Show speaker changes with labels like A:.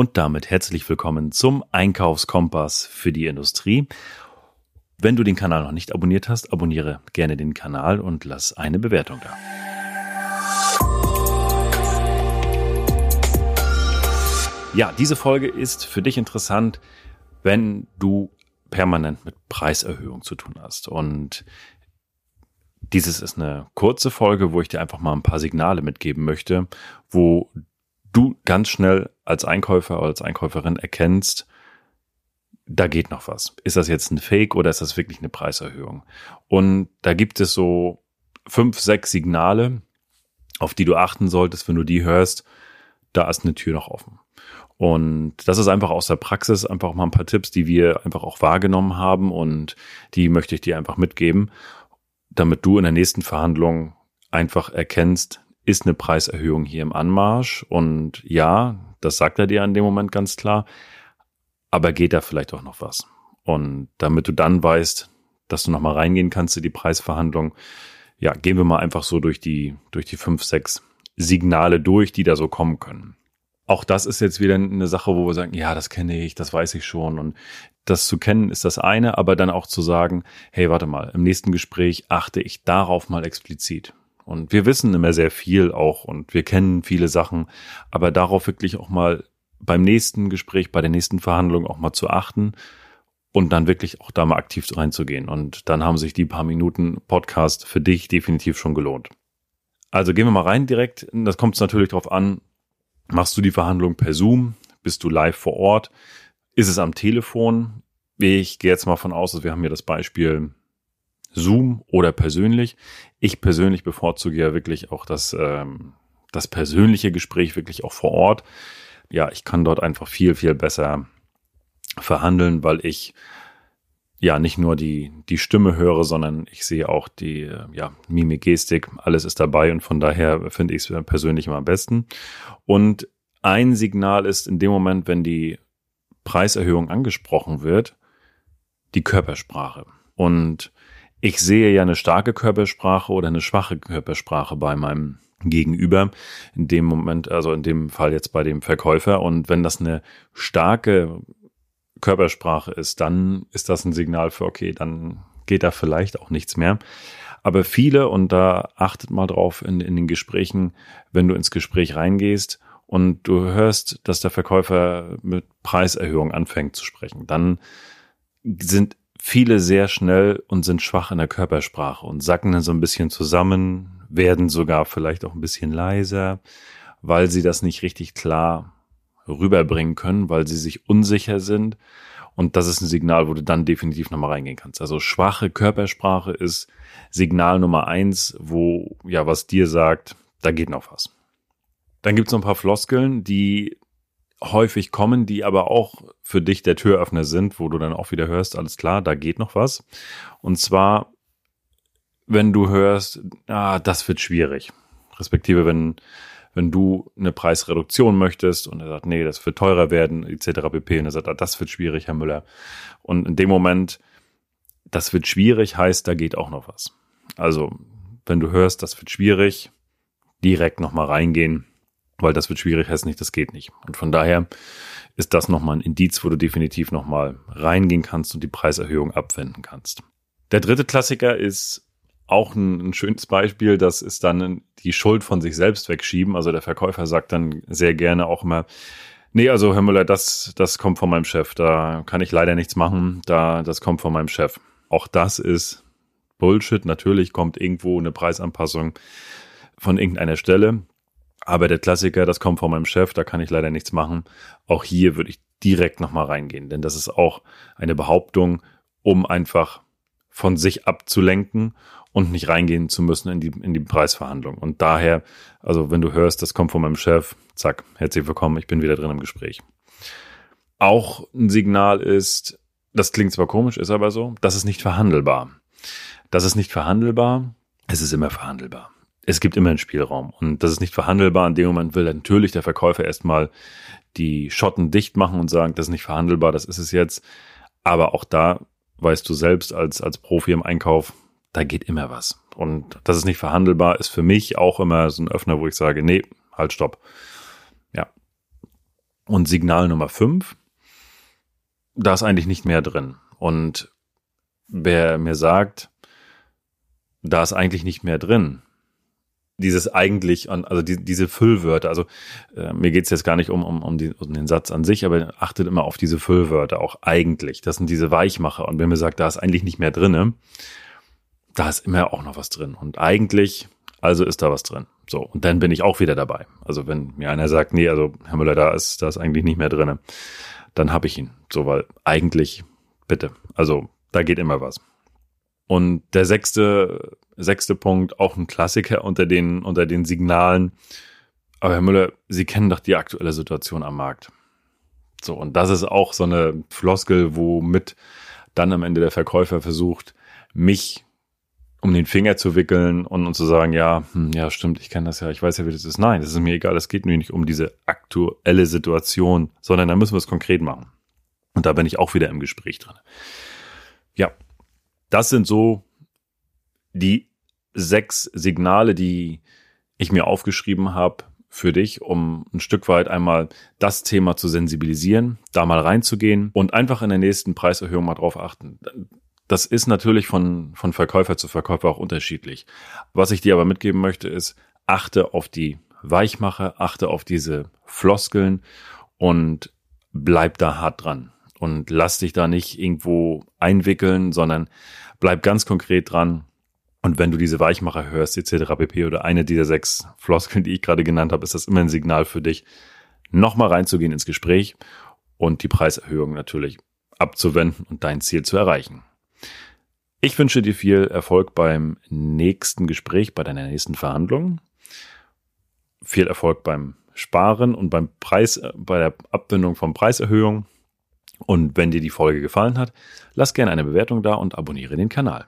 A: Und damit herzlich willkommen zum Einkaufskompass für die Industrie. Wenn du den Kanal noch nicht abonniert hast, abonniere gerne den Kanal und lass eine Bewertung da. Ja, diese Folge ist für dich interessant, wenn du permanent mit Preiserhöhung zu tun hast. Und dieses ist eine kurze Folge, wo ich dir einfach mal ein paar Signale mitgeben möchte, wo du ganz schnell als Einkäufer oder als Einkäuferin erkennst, da geht noch was. Ist das jetzt ein Fake oder ist das wirklich eine Preiserhöhung? Und da gibt es so fünf, sechs Signale, auf die du achten solltest, wenn du die hörst, da ist eine Tür noch offen. Und das ist einfach aus der Praxis einfach mal ein paar Tipps, die wir einfach auch wahrgenommen haben und die möchte ich dir einfach mitgeben, damit du in der nächsten Verhandlung einfach erkennst, ist eine Preiserhöhung hier im Anmarsch und ja, das sagt er dir in dem Moment ganz klar, aber geht da vielleicht auch noch was? Und damit du dann weißt, dass du nochmal reingehen kannst in die Preisverhandlung, ja, gehen wir mal einfach so durch die, durch die fünf, sechs Signale durch, die da so kommen können. Auch das ist jetzt wieder eine Sache, wo wir sagen, ja, das kenne ich, das weiß ich schon. Und das zu kennen ist das eine, aber dann auch zu sagen, hey, warte mal, im nächsten Gespräch achte ich darauf mal explizit. Und wir wissen immer sehr viel auch und wir kennen viele Sachen, aber darauf wirklich auch mal beim nächsten Gespräch, bei der nächsten Verhandlung auch mal zu achten und dann wirklich auch da mal aktiv reinzugehen. Und dann haben sich die paar Minuten Podcast für dich definitiv schon gelohnt. Also gehen wir mal rein direkt. Das kommt natürlich darauf an, machst du die Verhandlung per Zoom? Bist du live vor Ort? Ist es am Telefon? Ich gehe jetzt mal von aus, dass wir haben hier das Beispiel Zoom oder persönlich. Ich persönlich bevorzuge ja wirklich auch das, ähm, das persönliche Gespräch wirklich auch vor Ort ja, ich kann dort einfach viel, viel besser verhandeln, weil ich ja nicht nur die, die Stimme höre, sondern ich sehe auch die ja, Mimik, Gestik, alles ist dabei und von daher finde ich es persönlich immer am besten. Und ein Signal ist in dem Moment, wenn die Preiserhöhung angesprochen wird, die Körpersprache. Und ich sehe ja eine starke Körpersprache oder eine schwache Körpersprache bei meinem gegenüber, in dem Moment, also in dem Fall jetzt bei dem Verkäufer. Und wenn das eine starke Körpersprache ist, dann ist das ein Signal für, okay, dann geht da vielleicht auch nichts mehr. Aber viele, und da achtet mal drauf in, in den Gesprächen, wenn du ins Gespräch reingehst und du hörst, dass der Verkäufer mit Preiserhöhung anfängt zu sprechen, dann sind viele sehr schnell und sind schwach in der Körpersprache und sacken dann so ein bisschen zusammen, werden sogar vielleicht auch ein bisschen leiser, weil sie das nicht richtig klar rüberbringen können, weil sie sich unsicher sind. Und das ist ein Signal, wo du dann definitiv nochmal reingehen kannst. Also schwache Körpersprache ist Signal Nummer eins, wo ja was dir sagt, da geht noch was. Dann gibt es noch ein paar Floskeln, die häufig kommen, die aber auch für dich der Türöffner sind, wo du dann auch wieder hörst, alles klar, da geht noch was. Und zwar wenn du hörst, ah, das wird schwierig. Respektive, wenn, wenn du eine Preisreduktion möchtest und er sagt, nee, das wird teurer werden, etc. pp. Und er sagt, ah, das wird schwierig, Herr Müller. Und in dem Moment, das wird schwierig, heißt, da geht auch noch was. Also, wenn du hörst, das wird schwierig, direkt nochmal reingehen, weil das wird schwierig, heißt nicht, das geht nicht. Und von daher ist das nochmal ein Indiz, wo du definitiv nochmal reingehen kannst und die Preiserhöhung abwenden kannst. Der dritte Klassiker ist auch ein, ein, schönes Beispiel, das ist dann die Schuld von sich selbst wegschieben. Also der Verkäufer sagt dann sehr gerne auch immer, nee, also Herr Müller, das, das kommt von meinem Chef, da kann ich leider nichts machen, da, das kommt von meinem Chef. Auch das ist Bullshit. Natürlich kommt irgendwo eine Preisanpassung von irgendeiner Stelle. Aber der Klassiker, das kommt von meinem Chef, da kann ich leider nichts machen. Auch hier würde ich direkt nochmal reingehen, denn das ist auch eine Behauptung, um einfach von sich abzulenken und nicht reingehen zu müssen in die, in die Preisverhandlung. Und daher, also wenn du hörst, das kommt von meinem Chef, zack, herzlich willkommen, ich bin wieder drin im Gespräch. Auch ein Signal ist, das klingt zwar komisch, ist aber so, das ist nicht verhandelbar. Das ist nicht verhandelbar, es ist immer verhandelbar. Es gibt immer einen Spielraum und das ist nicht verhandelbar. In dem Moment will natürlich der Verkäufer erstmal die Schotten dicht machen und sagen, das ist nicht verhandelbar, das ist es jetzt. Aber auch da weißt du selbst als, als Profi im Einkauf, da geht immer was. Und das ist nicht verhandelbar, ist für mich auch immer so ein Öffner, wo ich sage, nee, halt, stopp. Ja. Und Signal Nummer fünf, da ist eigentlich nicht mehr drin. Und wer mir sagt, da ist eigentlich nicht mehr drin, dieses eigentlich, also die, diese Füllwörter, also äh, mir geht's jetzt gar nicht um, um, um, die, um den Satz an sich, aber achtet immer auf diese Füllwörter, auch eigentlich. Das sind diese Weichmacher. Und wenn mir sagt, da ist eigentlich nicht mehr drinne, da ist immer auch noch was drin. Und eigentlich, also ist da was drin. So, und dann bin ich auch wieder dabei. Also wenn mir einer sagt, nee, also Herr Müller, da ist, da ist eigentlich nicht mehr drinne, dann habe ich ihn. So, weil eigentlich, bitte. Also da geht immer was. Und der sechste, sechste Punkt, auch ein Klassiker unter den, unter den Signalen. Aber Herr Müller, Sie kennen doch die aktuelle Situation am Markt. So, und das ist auch so eine Floskel, womit dann am Ende der Verkäufer versucht, mich um den Finger zu wickeln und, und zu sagen, ja, hm, ja, stimmt, ich kenne das ja, ich weiß ja, wie das ist. Nein, das ist mir egal, es geht mir nicht um diese aktuelle Situation, sondern da müssen wir es konkret machen. Und da bin ich auch wieder im Gespräch drin. Ja, das sind so die sechs Signale, die ich mir aufgeschrieben habe für dich, um ein Stück weit einmal das Thema zu sensibilisieren, da mal reinzugehen und einfach in der nächsten Preiserhöhung mal drauf achten. Das ist natürlich von, von Verkäufer zu Verkäufer auch unterschiedlich. Was ich dir aber mitgeben möchte, ist, achte auf die Weichmache, achte auf diese Floskeln und bleib da hart dran und lass dich da nicht irgendwo einwickeln, sondern bleib ganz konkret dran. Und wenn du diese Weichmacher hörst, etc. pp. oder eine dieser sechs Floskeln, die ich gerade genannt habe, ist das immer ein Signal für dich, nochmal reinzugehen ins Gespräch und die Preiserhöhung natürlich abzuwenden und dein Ziel zu erreichen. Ich wünsche dir viel Erfolg beim nächsten Gespräch, bei deiner nächsten Verhandlung. Viel Erfolg beim Sparen und beim Preis, bei der Abwendung von Preiserhöhung. Und wenn dir die Folge gefallen hat, lass gerne eine Bewertung da und abonniere den Kanal.